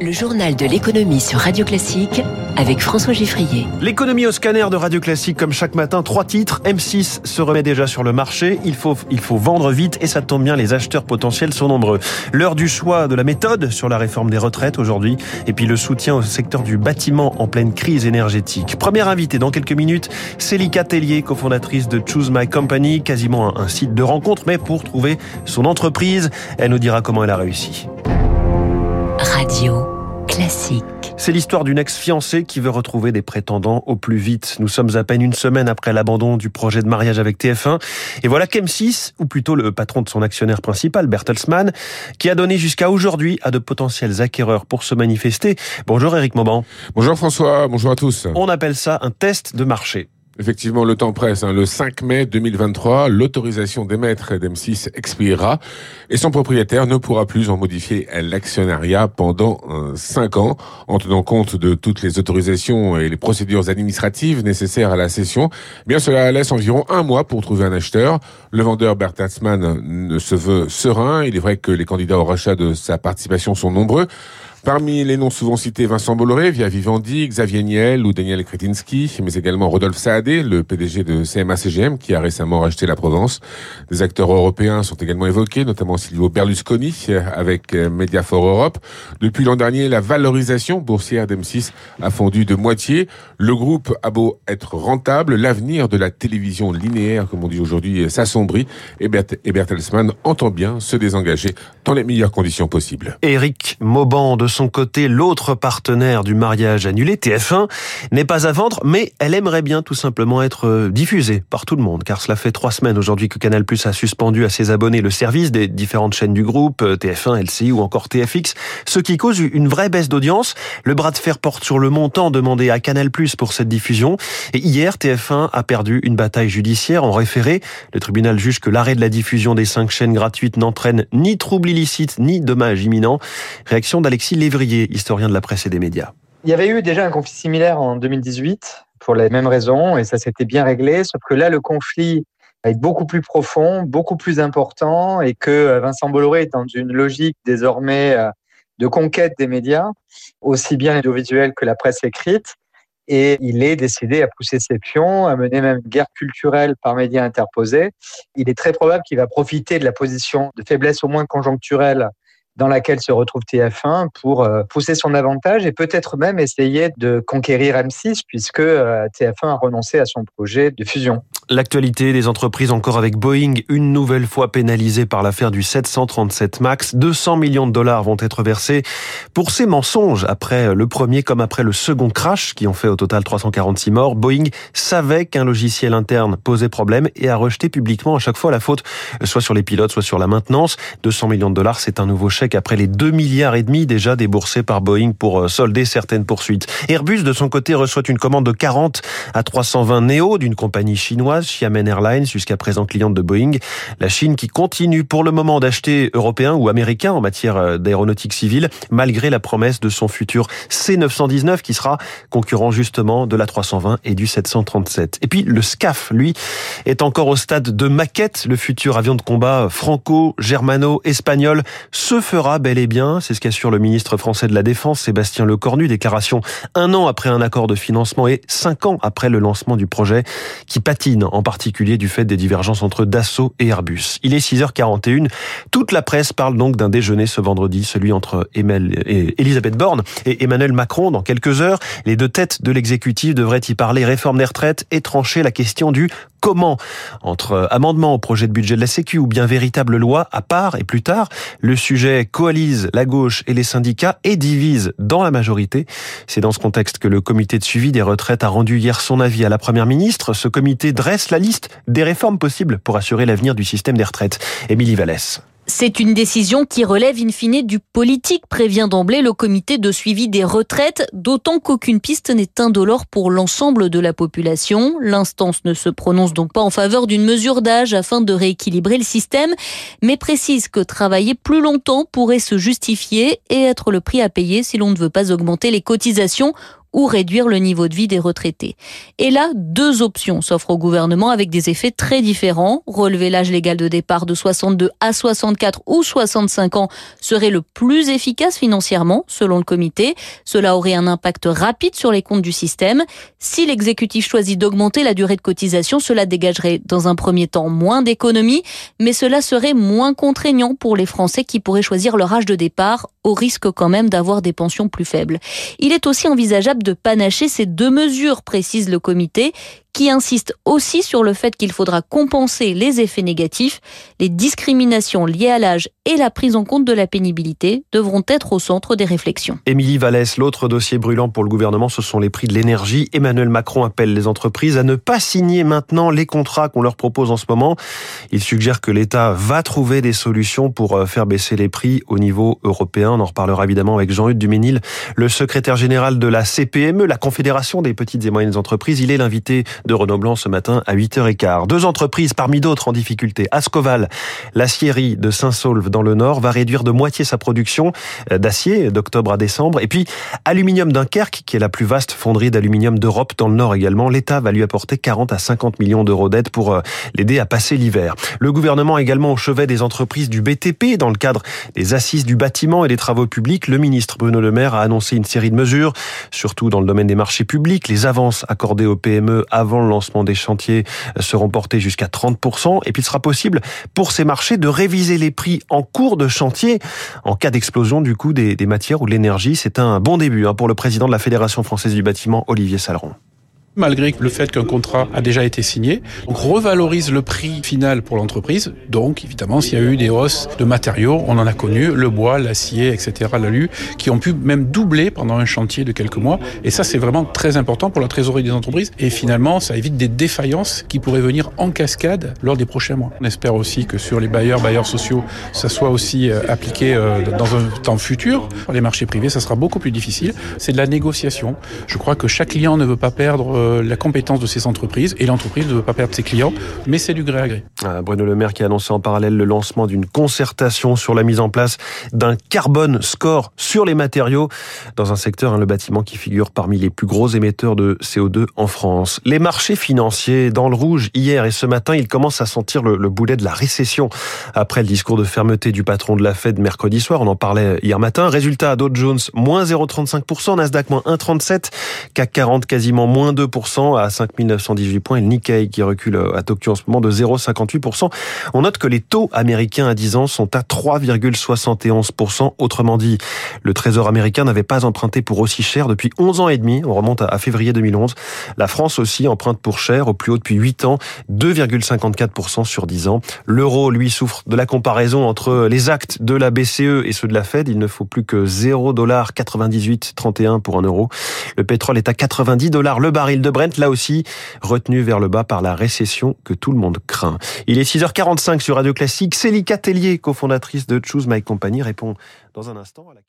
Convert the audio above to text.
Le journal de l'économie sur Radio Classique avec François Giffrier. L'économie au scanner de Radio Classique, comme chaque matin, trois titres. M6 se remet déjà sur le marché. Il faut, vendre vite et ça tombe bien, les acheteurs potentiels sont nombreux. L'heure du choix de la méthode sur la réforme des retraites aujourd'hui et puis le soutien au secteur du bâtiment en pleine crise énergétique. Première invitée dans quelques minutes, Célica Tellier, cofondatrice de Choose My Company, quasiment un site de rencontre, mais pour trouver son entreprise, elle nous dira comment elle a réussi. Radio classique. C'est l'histoire d'une ex-fiancée qui veut retrouver des prétendants au plus vite. Nous sommes à peine une semaine après l'abandon du projet de mariage avec TF1. Et voilà qu'M6, ou plutôt le patron de son actionnaire principal, Bertelsmann, qui a donné jusqu'à aujourd'hui à de potentiels acquéreurs pour se manifester. Bonjour Eric Mauban. Bonjour François, bonjour à tous. On appelle ça un test de marché. Effectivement, le temps presse. Hein. Le 5 mai 2023, l'autorisation d'émettre d'M6 expirera et son propriétaire ne pourra plus en modifier l'actionnariat pendant 5 euh, ans en tenant compte de toutes les autorisations et les procédures administratives nécessaires à la cession. Bien, cela laisse environ un mois pour trouver un acheteur. Le vendeur Bertelsmann se veut serein. Il est vrai que les candidats au rachat de sa participation sont nombreux. Parmi les noms souvent cités, Vincent Bolloré, via Vivendi, Xavier Niel ou Daniel Kretinsky, mais également Rodolphe Saadé, le PDG de CMA-CGM, qui a récemment racheté la Provence. Des acteurs européens sont également évoqués, notamment Silvio Berlusconi avec euh, Mediafor Europe. Depuis l'an dernier, la valorisation boursière d'M6 a fondu de moitié. Le groupe a beau être rentable, l'avenir de la télévision linéaire, comme on dit aujourd'hui, s'assombrit et, Bertelsmann entend bien se désengager dans les meilleures conditions possibles. Eric Mauban de son côté, l'autre partenaire du mariage annulé, TF1, n'est pas à vendre, mais elle aimerait bien tout simplement être euh, diffusée par tout le monde, car cela fait trois semaines aujourd'hui que Canal Plus a suspendu à ses abonnés le service des différentes chaînes du groupe, euh, TF1, LCI ou encore TFX, ce qui cause une vraie baisse d'audience. Le bras de fer porte sur le montant demandé à Canal Plus pour cette diffusion. Et hier, TF1 a perdu une bataille judiciaire en référé. Le tribunal juge que l'arrêt de la diffusion des cinq chaînes gratuites n'entraîne ni trouble illicite ni dommage imminent. Réaction d'Alexis Lévrier, historien de la presse et des médias. Il y avait eu déjà un conflit similaire en 2018 pour les mêmes raisons et ça s'était bien réglé, sauf que là, le conflit est beaucoup plus profond, beaucoup plus important et que euh, Vincent Bolloré est dans une logique désormais euh, de conquête des médias, aussi bien l'audiovisuel que la presse écrite. Et il est décidé à pousser ses pions, à mener même guerre culturelle par médias interposés. Il est très probable qu'il va profiter de la position de faiblesse au moins conjoncturelle dans laquelle se retrouve TF1 pour euh, pousser son avantage et peut-être même essayer de conquérir M6 puisque euh, TF1 a renoncé à son projet de fusion. L'actualité des entreprises encore avec Boeing, une nouvelle fois pénalisée par l'affaire du 737 MAX. 200 millions de dollars vont être versés pour ces mensonges après le premier comme après le second crash qui ont fait au total 346 morts. Boeing savait qu'un logiciel interne posait problème et a rejeté publiquement à chaque fois la faute soit sur les pilotes, soit sur la maintenance. 200 millions de dollars, c'est un nouveau chèque après les 2 milliards et demi déjà déboursés par Boeing pour euh, solder certaines poursuites. Airbus, de son côté, reçoit une commande de 40 à 320 Neo d'une compagnie chinoise Xiamen Airlines, jusqu'à présent cliente de Boeing. La Chine qui continue pour le moment d'acheter européen ou américain en matière euh, d'aéronautique civile, malgré la promesse de son futur C919 qui sera concurrent justement de la 320 et du 737. Et puis le SCAF, lui, est encore au stade de maquette. Le futur avion de combat franco-germano-espagnol se fera bel et bien. C'est ce qu'assure le ministre français de la Défense, Sébastien Lecornu. Déclaration un an après un accord de financement et cinq ans après le lancement du projet qui patine en particulier du fait des divergences entre Dassault et Airbus. Il est 6h41. Toute la presse parle donc d'un déjeuner ce vendredi, celui entre Elisabeth Borne et Emmanuel Macron dans quelques heures. Les deux têtes de l'exécutif devraient y parler réforme des retraites et trancher la question du comment entre amendement au projet de budget de la Sécu ou bien véritable loi à part et plus tard, le sujet coalise la gauche et les syndicats et divise dans la majorité. C'est dans ce contexte que le comité de suivi des retraites a rendu hier son avis à la première ministre. Ce comité dresse la liste des réformes possibles pour assurer l'avenir du système des retraites. Émilie Vallès. C'est une décision qui relève in fine du politique, prévient d'emblée le comité de suivi des retraites, d'autant qu'aucune piste n'est indolore pour l'ensemble de la population. L'instance ne se prononce donc pas en faveur d'une mesure d'âge afin de rééquilibrer le système, mais précise que travailler plus longtemps pourrait se justifier et être le prix à payer si l'on ne veut pas augmenter les cotisations ou réduire le niveau de vie des retraités. Et là, deux options s'offrent au gouvernement avec des effets très différents. Relever l'âge légal de départ de 62 à 64 ou 65 ans serait le plus efficace financièrement, selon le comité. Cela aurait un impact rapide sur les comptes du système. Si l'exécutif choisit d'augmenter la durée de cotisation, cela dégagerait dans un premier temps moins d'économies, mais cela serait moins contraignant pour les Français qui pourraient choisir leur âge de départ au risque quand même d'avoir des pensions plus faibles. Il est aussi envisageable de panacher ces deux mesures, précise le comité, qui insiste aussi sur le fait qu'il faudra compenser les effets négatifs. Les discriminations liées à l'âge et la prise en compte de la pénibilité devront être au centre des réflexions. Émilie Vallès, l'autre dossier brûlant pour le gouvernement, ce sont les prix de l'énergie. Emmanuel Macron appelle les entreprises à ne pas signer maintenant les contrats qu'on leur propose en ce moment. Il suggère que l'État va trouver des solutions pour euh, faire baisser les prix au niveau européen. On en reparlera évidemment avec Jean-Hugues Duménil, le secrétaire général de la CPME, la Confédération des petites et moyennes entreprises. Il est l'invité de Renaud Blanc ce matin à 8h15. Deux entreprises parmi d'autres en difficulté. Ascoval, l'acierie de Saint-Saulve dans le Nord, va réduire de moitié sa production euh, d'acier d'octobre à décembre. Et puis, Aluminium Dunkerque, qui est la plus vaste fonderie d'aluminium d'Europe dans le Nord également, l'État va lui apporter 40 à 50 millions d'euros d'aide pour euh, l'aider à passer l'hiver. Le gouvernement également au chevet des entreprises du BTP dans le cadre des assises du bâtiment et des travaux publics. Le ministre Bruno Le Maire a annoncé une série de mesures, surtout dans le domaine des marchés publics, les avances accordées aux PME avant le lancement des chantiers seront portés jusqu'à 30%. Et puis il sera possible pour ces marchés de réviser les prix en cours de chantier en cas d'explosion du coût des, matières ou de l'énergie. C'est un bon début hein, pour le président de la Fédération française du bâtiment, Olivier Saleron malgré le fait qu'un contrat a déjà été signé. Donc revalorise le prix final pour l'entreprise. Donc évidemment, s'il y a eu des hausses de matériaux, on en a connu, le bois, l'acier, etc., l'alu, qui ont pu même doubler pendant un chantier de quelques mois. Et ça, c'est vraiment très important pour la trésorerie des entreprises. Et finalement, ça évite des défaillances qui pourraient venir en cascade lors des prochains mois. On espère aussi que sur les bailleurs, bailleurs sociaux, ça soit aussi euh, appliqué euh, dans un temps futur. Les marchés privés, ça sera beaucoup plus difficile. C'est de la négociation. Je crois que chaque client ne veut pas perdre euh, la compétence de ces entreprises et l'entreprise ne veut pas perdre ses clients, mais c'est du gré à gré. Ah, Bruno Le Maire qui a annoncé en parallèle le lancement d'une concertation sur la mise en place d'un carbone score sur les matériaux dans un secteur, hein, le bâtiment qui figure parmi les plus gros émetteurs de CO2 en France. Les marchés financiers dans le rouge hier et ce matin, ils commencent à sentir le, le boulet de la récession après le discours de fermeté du patron de la Fed mercredi soir. On en parlait hier matin. Résultat, Dow Jones moins 0,35%, Nasdaq moins 1,37%, CAC 40 quasiment moins 2% à 5918 points et le Nikkei qui recule à Tokyo en ce moment de 0,58%. On note que les taux américains à 10 ans sont à 3,71%. Autrement dit, le Trésor américain n'avait pas emprunté pour aussi cher depuis 11 ans et demi. On remonte à février 2011. La France aussi emprunte pour cher au plus haut depuis 8 ans, 2,54% sur 10 ans. L'euro, lui, souffre de la comparaison entre les actes de la BCE et ceux de la Fed. Il ne faut plus que 0,9831 pour un euro. Le pétrole est à 90 dollars le baril de de Brent, là aussi retenu vers le bas par la récession que tout le monde craint. Il est 6h45 sur Radio Classique. Célie Tellier, cofondatrice de Choose My Company, répond dans un instant à la question.